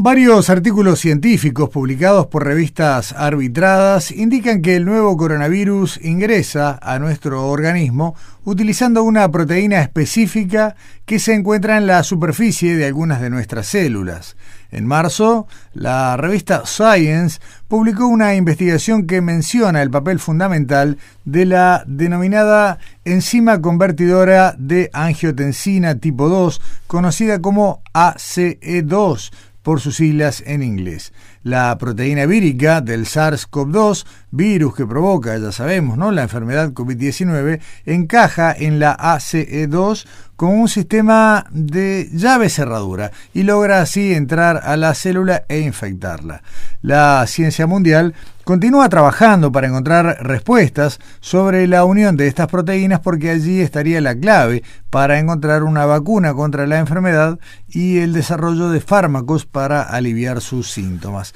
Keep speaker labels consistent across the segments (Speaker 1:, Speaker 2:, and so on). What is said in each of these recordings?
Speaker 1: Varios artículos científicos publicados por revistas arbitradas indican que el nuevo coronavirus ingresa a nuestro organismo utilizando una proteína específica que se encuentra en la superficie de algunas de nuestras células. En marzo, la revista Science publicó una investigación que menciona el papel fundamental de la denominada enzima convertidora de angiotensina tipo 2, conocida como ACE2, por sus siglas en inglés. La proteína vírica del SARS-CoV-2, virus que provoca, ya sabemos, ¿no? la enfermedad COVID-19, encaja en la ACE2 con un sistema de llave cerradura y logra así entrar a la célula e infectarla. La ciencia mundial continúa trabajando para encontrar respuestas sobre la unión de estas proteínas porque allí estaría la clave para encontrar una vacuna contra la enfermedad y el desarrollo de fármacos para aliviar sus síntomas.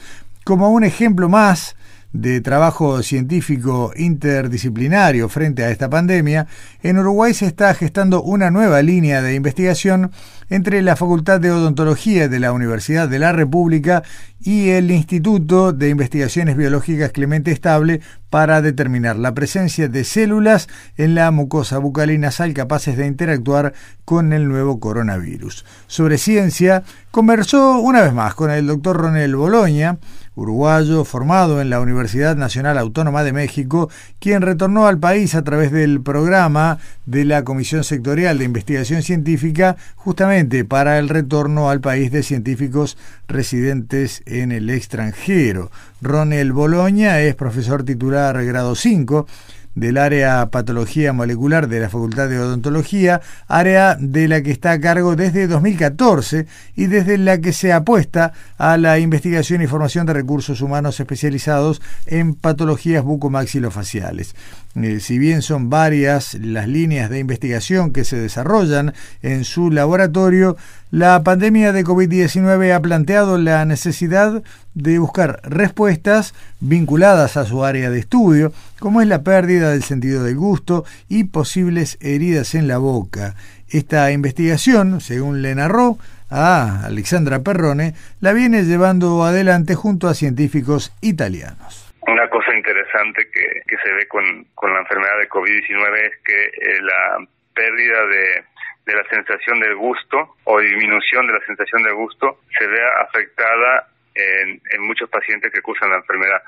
Speaker 1: Como un ejemplo más, de trabajo científico interdisciplinario frente a esta pandemia, en Uruguay se está gestando una nueva línea de investigación entre la Facultad de Odontología de la Universidad de la República y el Instituto de Investigaciones Biológicas Clemente Estable para determinar la presencia de células en la mucosa bucal y nasal capaces de interactuar con el nuevo coronavirus. Sobre ciencia, conversó una vez más con el doctor Ronel Boloña, uruguayo formado en la Universidad Nacional Autónoma de México, quien retornó al país a través del programa de la Comisión Sectorial de Investigación Científica justamente para el retorno al país de científicos residentes en el extranjero. Ronel Boloña es profesor titular grado 5 del área patología molecular de la Facultad de Odontología, área de la que está a cargo desde 2014 y desde la que se apuesta a la investigación y formación de recursos humanos especializados en patologías bucomaxilofaciales. Eh, si bien son varias las líneas de investigación que se desarrollan en su laboratorio, la pandemia de COVID-19 ha planteado la necesidad de buscar respuestas vinculadas a su área de estudio, como es la pérdida del sentido del gusto y posibles heridas en la boca. Esta investigación, según le narró a Alexandra Perrone, la viene llevando adelante junto a científicos italianos.
Speaker 2: Una cosa interesante que, que se ve con, con la enfermedad de COVID-19 es que eh, la pérdida de, de la sensación del gusto o disminución de la sensación del gusto se ve afectada en, en muchos pacientes que cursan la enfermedad.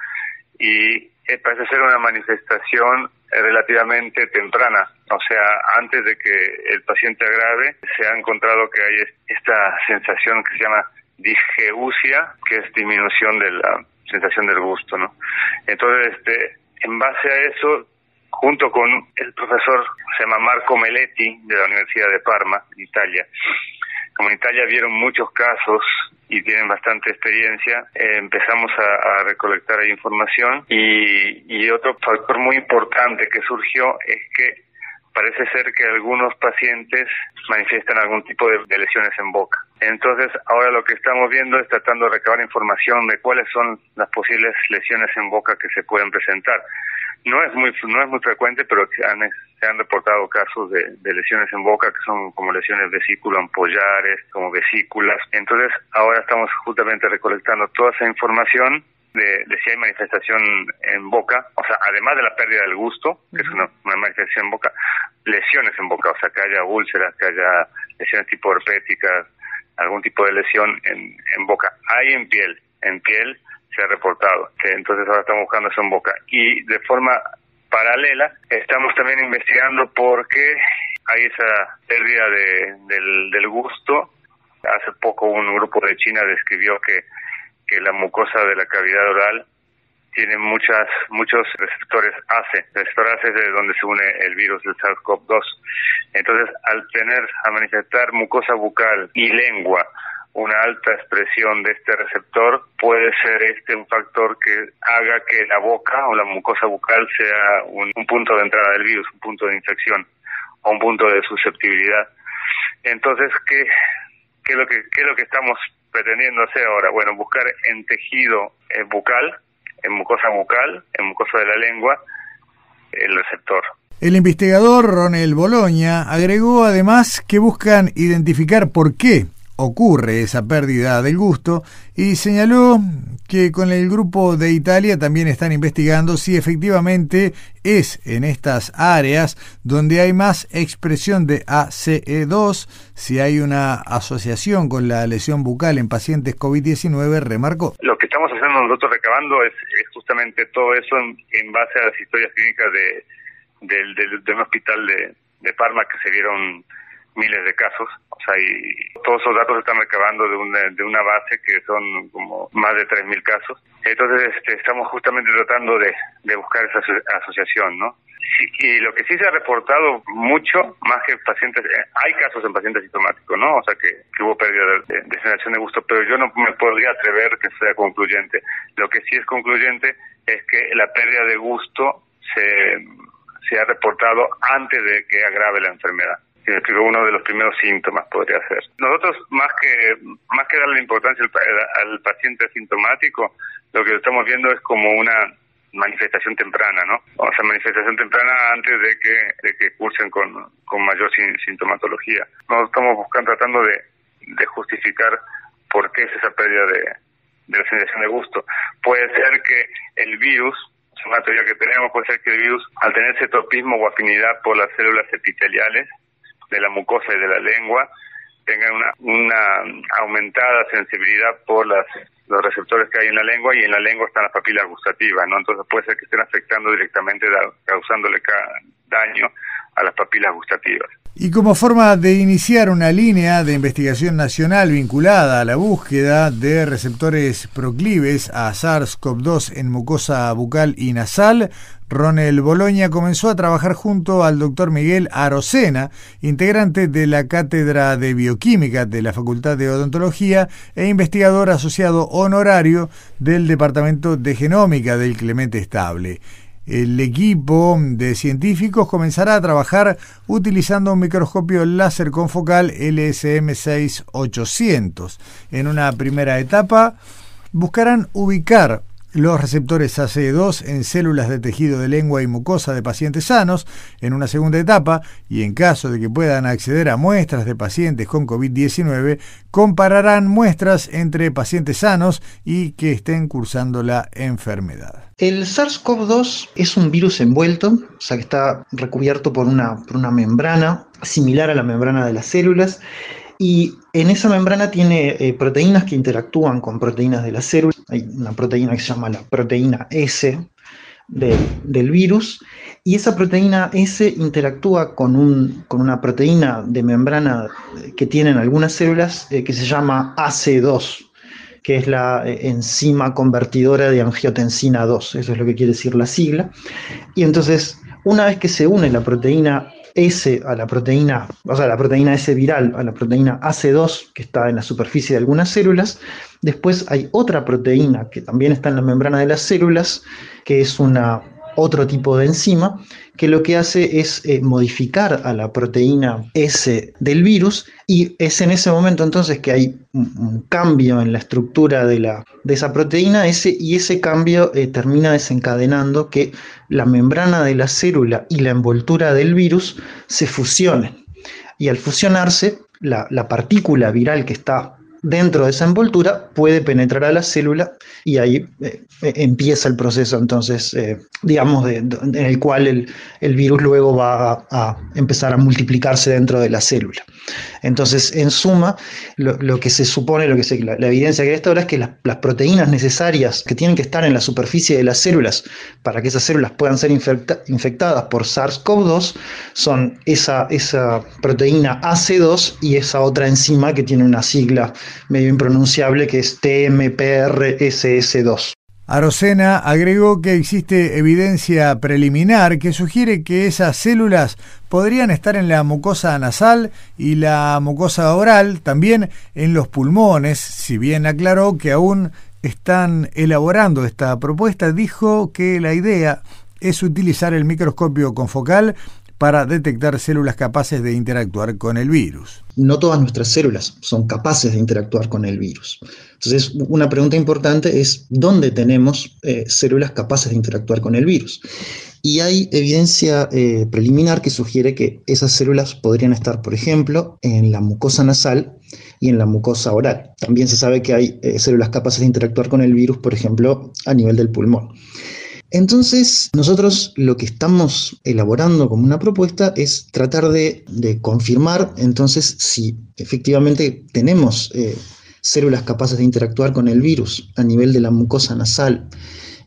Speaker 2: Y eh, parece ser una manifestación eh, relativamente temprana, o sea, antes de que el paciente agrave, se ha encontrado que hay esta sensación que se llama disgeusia, que es disminución de la sensación del gusto, ¿no? Entonces, este, en base a eso, junto con el profesor, se llama Marco Meletti, de la Universidad de Parma, Italia, como en Italia vieron muchos casos y tienen bastante experiencia, eh, empezamos a, recolectar información. Y, y otro factor muy importante que surgió es que parece ser que algunos pacientes manifiestan algún tipo de, lesiones en boca. Entonces, ahora lo que estamos viendo es tratando de recabar información de cuáles son las posibles lesiones en boca que se pueden presentar. No es muy no es muy frecuente, pero se han, reportado casos de, de lesiones en boca que son como lesiones vesículo-ampollares, como vesículas. Entonces, ahora estamos justamente recolectando toda esa información de, si hay manifestación en boca, o sea, además de la pérdida del gusto, que es una, manifestación en boca, lesiones en boca, o sea, que haya úlceras, que haya lesiones tipo herpéticas, algún tipo de lesión en, en boca. Hay en piel, en piel se ha reportado, entonces ahora estamos buscando eso en boca. Y de forma paralela, estamos también investigando por qué hay esa pérdida de, del, del gusto. Hace poco un grupo de China describió que que la mucosa de la cavidad oral tiene muchas muchos receptores ACE. receptor ACE es de donde se une el virus del SARS-CoV-2. Entonces, al tener, a manifestar mucosa bucal y lengua una alta expresión de este receptor, puede ser este un factor que haga que la boca o la mucosa bucal sea un punto de entrada del virus, un punto de infección o un punto de susceptibilidad Entonces, ¿qué, qué, es lo que, es lo que estamos pretendiendo hacer ahora? Bueno, buscar en tejido eh, bucal, en mucosa bucal, en mucosa de la lengua, el receptor.
Speaker 1: El investigador Ronel Boloña agregó además que buscan identificar por qué ocurre esa pérdida del gusto y señaló que con el grupo de Italia también están investigando si efectivamente es en estas áreas donde hay más expresión de ACE2, si hay una asociación con la lesión bucal en pacientes COVID-19, remarcó.
Speaker 2: Lo que estamos haciendo nosotros recabando es, justamente todo eso en, base a las historias clínicas de, del, del, hospital de, de Parma que se vieron miles de casos, o sea, y todos esos datos se están recabando de una, de una base que son como más de 3.000 casos. Entonces, este, estamos justamente tratando de, de buscar esa asociación, ¿no? y lo que sí se ha reportado mucho, más que pacientes, eh, hay casos en pacientes sintomáticos, ¿no? O sea, que, hubo pérdida de, de, sensación de gusto, pero yo no me podría atrever que sea concluyente. Lo que sí es concluyente es que la pérdida de gusto se, se ha reportado antes de que agrave la enfermedad que uno de los primeros síntomas podría ser. Nosotros, más que más que darle importancia al, paciente asintomático, lo que estamos viendo es como una manifestación temprana, ¿no? O sea, manifestación temprana antes de que, de que cursen con, con mayor sintomatología. Nosotros estamos buscando, tratando de, de justificar por qué es esa pérdida de, de la sensación de gusto. Puede ser que el virus, es una teoría que tenemos, puede ser que el virus, al tener ese topismo o afinidad por las células epiteliales, de la mucosa y de la lengua tengan una, una aumentada sensibilidad por las, los receptores que hay en la lengua y en la lengua están las papilas gustativas, ¿no? Entonces puede ser que estén afectando directamente, causándole daño a las papilas gustativas.
Speaker 1: Y como forma de iniciar una línea de investigación nacional vinculada a la búsqueda de receptores proclives a SARS-CoV-2 en mucosa bucal y nasal, Ronel Boloña comenzó a trabajar junto al doctor Miguel Arocena, integrante de la Cátedra de Bioquímica de la Facultad de Odontología e investigador asociado honorario del Departamento de Genómica del Clemente Estable. El equipo de científicos comenzará a trabajar utilizando un microscopio láser confocal LSM6800. En una primera etapa buscarán ubicar los receptores ACE2 en células de tejido de lengua y mucosa de pacientes sanos en una segunda etapa y en caso de que puedan acceder a muestras de pacientes con COVID-19, compararán muestras entre pacientes sanos y que estén cursando la enfermedad.
Speaker 3: El SARS-CoV-2 es un virus envuelto, o sea que está recubierto por una, por una membrana similar a la membrana de las células y en esa membrana tiene eh, proteínas que interactúan con proteínas de la célula. Hay una proteína que se llama la proteína S del virus. Y esa proteína S interactúa con, un, con, una proteína de membrana que tienen algunas células eh, que se llama AC2, que es la eh, enzima convertidora de angiotensina 2. Eso es lo que quiere decir la sigla. Y entonces, una vez que se une la proteína S a la proteína, o sea, la proteína S viral a la proteína AC2 que está en la superficie de algunas células. Después hay otra proteína que también está en la membrana de las células, que es una otro tipo de enzima que lo que hace es eh, modificar a la proteína S del virus y es en ese momento entonces que hay un, cambio en la estructura de, la, de esa proteína S y ese cambio eh, termina desencadenando que la membrana de la célula y la envoltura del virus se fusionen. Y al fusionarse, la, la partícula viral que está dentro de esa envoltura puede penetrar a la célula y ahí eh, eh, empieza el proceso, entonces, eh, digamos, en el cual el, virus luego va a, empezar a multiplicarse dentro de la célula. Entonces, en suma, lo, que se supone, lo que se, la, evidencia que hay hasta ahora es que las, proteínas necesarias que tienen que estar en la superficie de las células para que esas células puedan ser infectadas por SARS-CoV-2 son esa, esa proteína AC2 y esa otra enzima que tiene una sigla medio impronunciable que es TMPRSS2.
Speaker 1: Arocena agregó que existe evidencia preliminar que sugiere que esas células podrían estar en la mucosa nasal y la mucosa oral, también en los pulmones, si bien aclaró que aún están elaborando esta propuesta, dijo que la idea es utilizar el microscopio confocal para detectar células capaces de interactuar con el virus.
Speaker 3: No todas nuestras células son capaces de interactuar con el virus. Entonces, una pregunta importante es, ¿dónde tenemos eh, células capaces de interactuar con el virus? Y hay evidencia eh, preliminar que sugiere que esas células podrían estar, por ejemplo, en la mucosa nasal y en la mucosa oral. También se sabe que hay eh, células capaces de interactuar con el virus, por ejemplo, a nivel del pulmón. Entonces, nosotros lo que estamos elaborando como una propuesta es tratar de, confirmar entonces si efectivamente tenemos eh, células capaces de interactuar con el virus a nivel de la mucosa nasal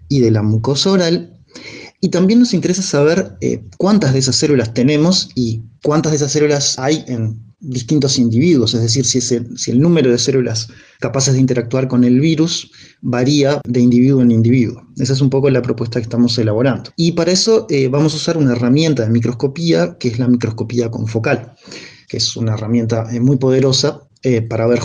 Speaker 3: y de la mucosa oral y también nos interesa saber eh, cuántas de esas células tenemos y cuántas de esas células hay en distintos individuos, es decir, si, el número de células capaces de interactuar con el virus varía de individuo en individuo. Esa es un poco la propuesta que estamos elaborando. Y para eso eh, vamos a usar una herramienta de microscopía, que es la microscopía confocal, que es una herramienta eh, muy poderosa eh, para ver,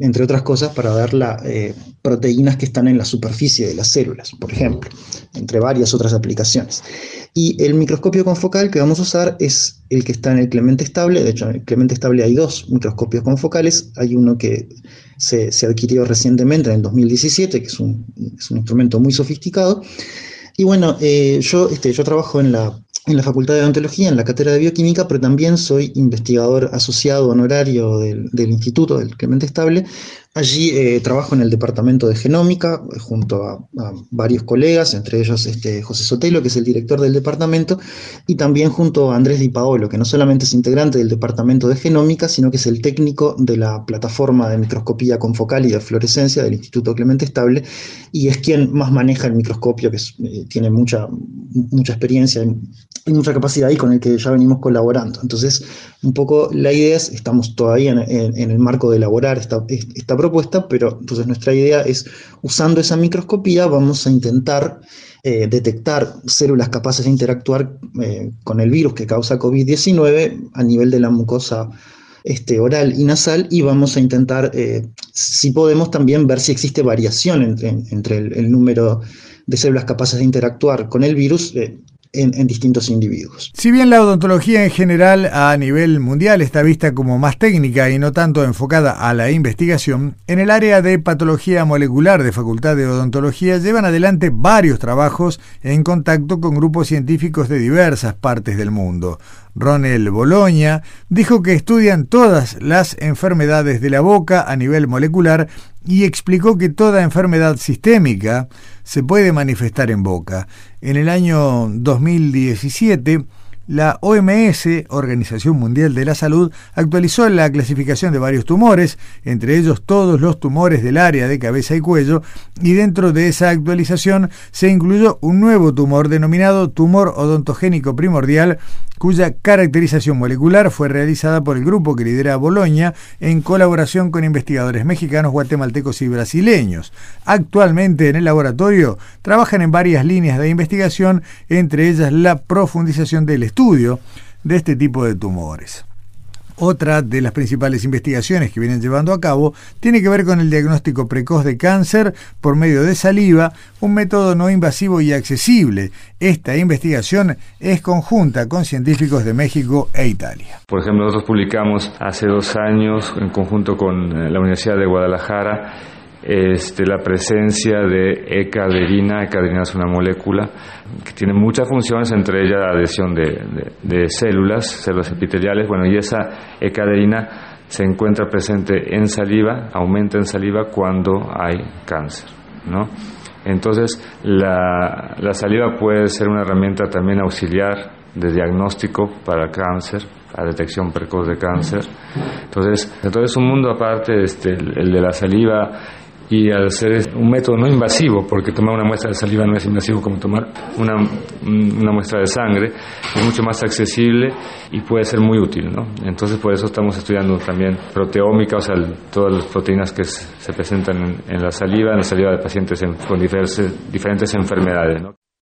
Speaker 3: entre otras cosas, para ver las eh, proteínas que están en la superficie de las células, por ejemplo, entre varias otras aplicaciones. Y el microscopio confocal que vamos a usar es el que está en el Clemente Estable. De hecho, en el Clemente Estable hay dos microscopios confocales. Hay uno que se, adquirió recientemente, en el 2017, que es un, es un instrumento muy sofisticado. Y bueno, eh, yo, este, yo trabajo en la en la Facultad de Odontología, en la cátedra de Bioquímica, pero también soy investigador asociado honorario del, del Instituto del Clemente Estable, Allí eh, trabajo en el departamento de genómica eh, junto a, varios colegas, entre ellos este, José Sotelo, que es el director del departamento, y también junto a Andrés Di Paolo, que no solamente es integrante del departamento de genómica, sino que es el técnico de la plataforma de microscopía confocal y de fluorescencia del Instituto Clemente Estable, y es quien más maneja el microscopio, que eh, tiene mucha, mucha experiencia y, mucha capacidad y con el que ya venimos colaborando. Entonces, un poco la idea es, estamos todavía en, el marco de elaborar esta, esta propuesta, pero entonces nuestra idea es, usando esa microscopía, vamos a intentar eh, detectar células capaces de interactuar eh, con el virus que causa COVID-19 a nivel de la mucosa este, oral y nasal y vamos a intentar, eh, si podemos, también ver si existe variación entre, el, número de células capaces de interactuar con el virus en, distintos individuos.
Speaker 1: Si bien la odontología en general a nivel mundial está vista como más técnica y no tanto enfocada a la investigación, en el área de patología molecular de Facultad de Odontología llevan adelante varios trabajos en contacto con grupos científicos de diversas partes del mundo. Ronel Bologna, dijo que estudian todas las enfermedades de la boca a nivel molecular y explicó que toda enfermedad sistémica se puede manifestar en boca. En el año 2017, la OMS, Organización Mundial de la Salud, actualizó la clasificación de varios tumores, entre ellos todos los tumores del área de cabeza y cuello, y dentro de esa actualización se incluyó un nuevo tumor denominado tumor odontogénico primordial, cuya caracterización molecular fue realizada por el grupo que lidera Boloña en colaboración con investigadores mexicanos, guatemaltecos y brasileños. Actualmente en el laboratorio trabajan en varias líneas de investigación, entre ellas la profundización del estudio de este tipo de tumores. Otra de las principales investigaciones que vienen llevando a cabo tiene que ver con el diagnóstico precoz de cáncer por medio de saliva, un método no invasivo y accesible. Esta investigación es conjunta con científicos de México e Italia.
Speaker 4: Por ejemplo, nosotros publicamos hace dos años en conjunto con eh, la Universidad de Guadalajara este, la presencia de ecaderina. Ecaderina es una molécula que tiene muchas funciones, entre ellas la adhesión de, células, células epiteliales. Bueno, y esa ecaderina se encuentra presente en saliva, aumenta en saliva cuando hay cáncer. ¿no? Entonces, la, la saliva puede ser una herramienta también auxiliar de diagnóstico para cáncer, a detección precoz de cáncer. Entonces, entonces es un mundo aparte, este, el de la saliva y al ser un método no invasivo, porque tomar una muestra de saliva no es invasivo como tomar una, una muestra de sangre, es mucho más accesible y puede ser muy útil, ¿no? Entonces por eso estamos estudiando también proteómica, o sea, todas las proteínas que se presentan en, la saliva, en la saliva de pacientes con diferentes, diferentes enfermedades, ¿no?